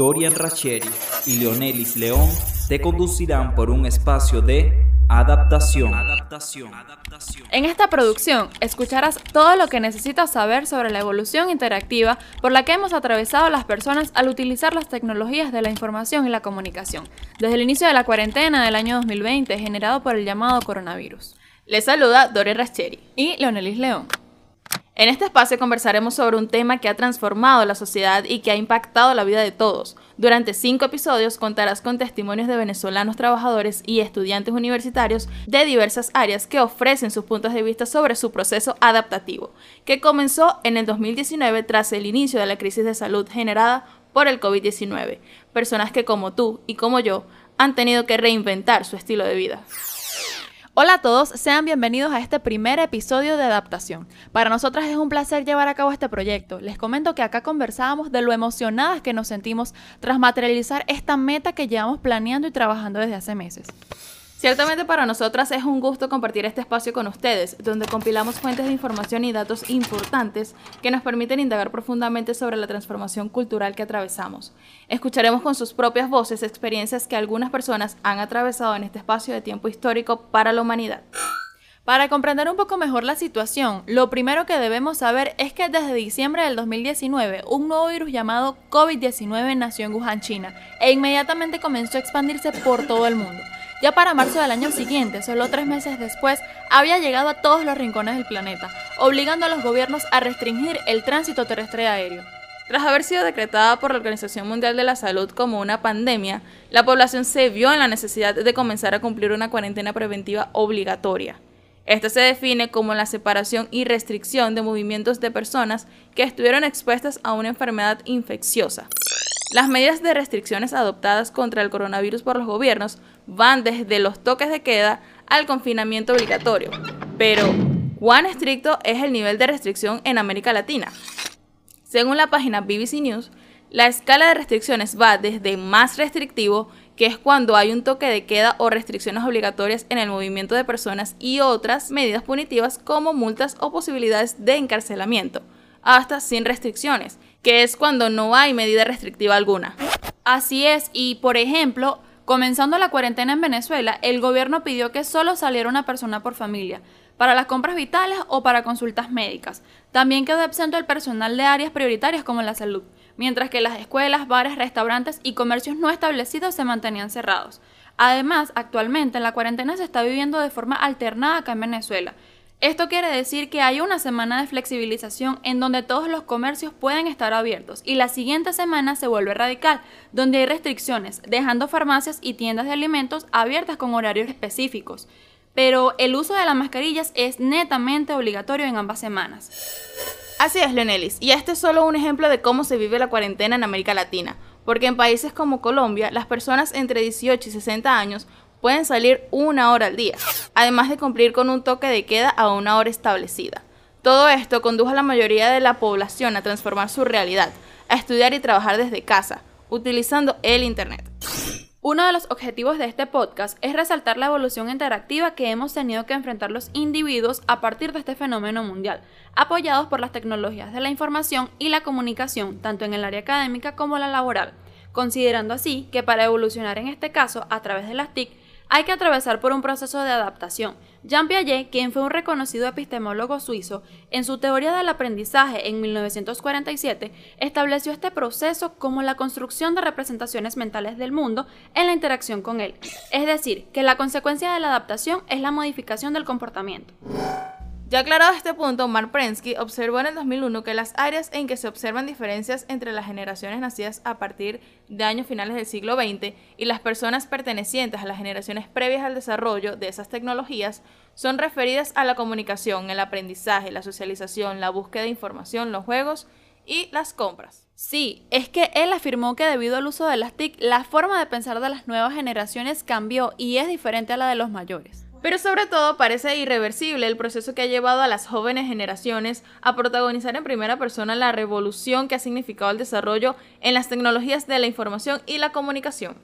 Dorian Racheri y Leonelis León te conducirán por un espacio de adaptación. En esta producción escucharás todo lo que necesitas saber sobre la evolución interactiva por la que hemos atravesado las personas al utilizar las tecnologías de la información y la comunicación, desde el inicio de la cuarentena del año 2020 generado por el llamado coronavirus. Les saluda Dorian Racheri y Leonelis León. En este espacio conversaremos sobre un tema que ha transformado la sociedad y que ha impactado la vida de todos. Durante cinco episodios contarás con testimonios de venezolanos trabajadores y estudiantes universitarios de diversas áreas que ofrecen sus puntos de vista sobre su proceso adaptativo, que comenzó en el 2019 tras el inicio de la crisis de salud generada por el COVID-19. Personas que como tú y como yo han tenido que reinventar su estilo de vida. Hola a todos, sean bienvenidos a este primer episodio de adaptación. Para nosotras es un placer llevar a cabo este proyecto. Les comento que acá conversábamos de lo emocionadas que nos sentimos tras materializar esta meta que llevamos planeando y trabajando desde hace meses. Ciertamente para nosotras es un gusto compartir este espacio con ustedes, donde compilamos fuentes de información y datos importantes que nos permiten indagar profundamente sobre la transformación cultural que atravesamos. Escucharemos con sus propias voces experiencias que algunas personas han atravesado en este espacio de tiempo histórico para la humanidad. Para comprender un poco mejor la situación, lo primero que debemos saber es que desde diciembre del 2019 un nuevo virus llamado COVID-19 nació en Wuhan, China, e inmediatamente comenzó a expandirse por todo el mundo. Ya para marzo del año siguiente, solo tres meses después, había llegado a todos los rincones del planeta, obligando a los gobiernos a restringir el tránsito terrestre aéreo. Tras haber sido decretada por la Organización Mundial de la Salud como una pandemia, la población se vio en la necesidad de comenzar a cumplir una cuarentena preventiva obligatoria. Esta se define como la separación y restricción de movimientos de personas que estuvieron expuestas a una enfermedad infecciosa. Las medidas de restricciones adoptadas contra el coronavirus por los gobiernos van desde los toques de queda al confinamiento obligatorio. Pero, ¿cuán estricto es el nivel de restricción en América Latina? Según la página BBC News, la escala de restricciones va desde más restrictivo, que es cuando hay un toque de queda o restricciones obligatorias en el movimiento de personas y otras medidas punitivas como multas o posibilidades de encarcelamiento, hasta sin restricciones, que es cuando no hay medida restrictiva alguna. Así es, y por ejemplo, comenzando la cuarentena en Venezuela, el gobierno pidió que solo saliera una persona por familia, para las compras vitales o para consultas médicas. También quedó absento el personal de áreas prioritarias como la salud, mientras que las escuelas, bares, restaurantes y comercios no establecidos se mantenían cerrados. Además, actualmente la cuarentena se está viviendo de forma alternada acá en Venezuela, esto quiere decir que hay una semana de flexibilización en donde todos los comercios pueden estar abiertos y la siguiente semana se vuelve radical, donde hay restricciones, dejando farmacias y tiendas de alimentos abiertas con horarios específicos. Pero el uso de las mascarillas es netamente obligatorio en ambas semanas. Así es, Leonelis, y este es solo un ejemplo de cómo se vive la cuarentena en América Latina, porque en países como Colombia, las personas entre 18 y 60 años pueden salir una hora al día, además de cumplir con un toque de queda a una hora establecida. Todo esto condujo a la mayoría de la población a transformar su realidad, a estudiar y trabajar desde casa, utilizando el Internet. Uno de los objetivos de este podcast es resaltar la evolución interactiva que hemos tenido que enfrentar los individuos a partir de este fenómeno mundial, apoyados por las tecnologías de la información y la comunicación, tanto en el área académica como la laboral, considerando así que para evolucionar en este caso a través de las TIC hay que atravesar por un proceso de adaptación. Jean Piaget, quien fue un reconocido epistemólogo suizo, en su teoría del aprendizaje en 1947, estableció este proceso como la construcción de representaciones mentales del mundo en la interacción con él. Es decir, que la consecuencia de la adaptación es la modificación del comportamiento. Ya aclarado este punto, Mark Prensky observó en el 2001 que las áreas en que se observan diferencias entre las generaciones nacidas a partir de años finales del siglo XX y las personas pertenecientes a las generaciones previas al desarrollo de esas tecnologías son referidas a la comunicación, el aprendizaje, la socialización, la búsqueda de información, los juegos y las compras. Sí, es que él afirmó que debido al uso de las TIC, la forma de pensar de las nuevas generaciones cambió y es diferente a la de los mayores. Pero sobre todo parece irreversible el proceso que ha llevado a las jóvenes generaciones a protagonizar en primera persona la revolución que ha significado el desarrollo en las tecnologías de la información y la comunicación.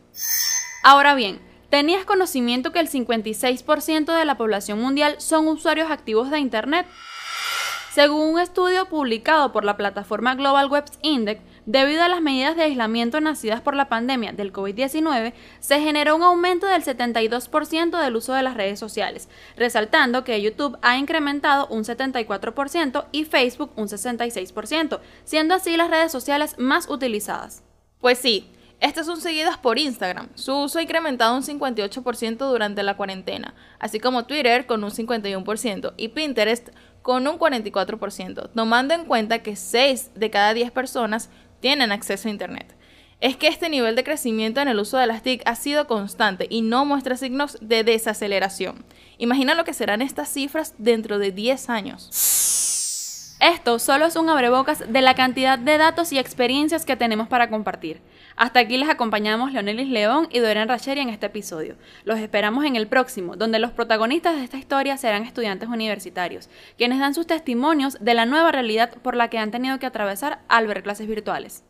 Ahora bien, ¿tenías conocimiento que el 56% de la población mundial son usuarios activos de Internet? Según un estudio publicado por la plataforma Global Web Index, Debido a las medidas de aislamiento nacidas por la pandemia del COVID-19, se generó un aumento del 72% del uso de las redes sociales, resaltando que YouTube ha incrementado un 74% y Facebook un 66%, siendo así las redes sociales más utilizadas. Pues sí, estos son seguidos por Instagram. Su uso ha incrementado un 58% durante la cuarentena, así como Twitter con un 51% y Pinterest con un 44%, tomando en cuenta que 6 de cada 10 personas tienen acceso a Internet. Es que este nivel de crecimiento en el uso de las TIC ha sido constante y no muestra signos de desaceleración. Imagina lo que serán estas cifras dentro de 10 años. Esto solo es un abrebocas de la cantidad de datos y experiencias que tenemos para compartir. Hasta aquí les acompañamos Leonelis León y Dorian Racheri en este episodio. Los esperamos en el próximo, donde los protagonistas de esta historia serán estudiantes universitarios, quienes dan sus testimonios de la nueva realidad por la que han tenido que atravesar al ver clases virtuales.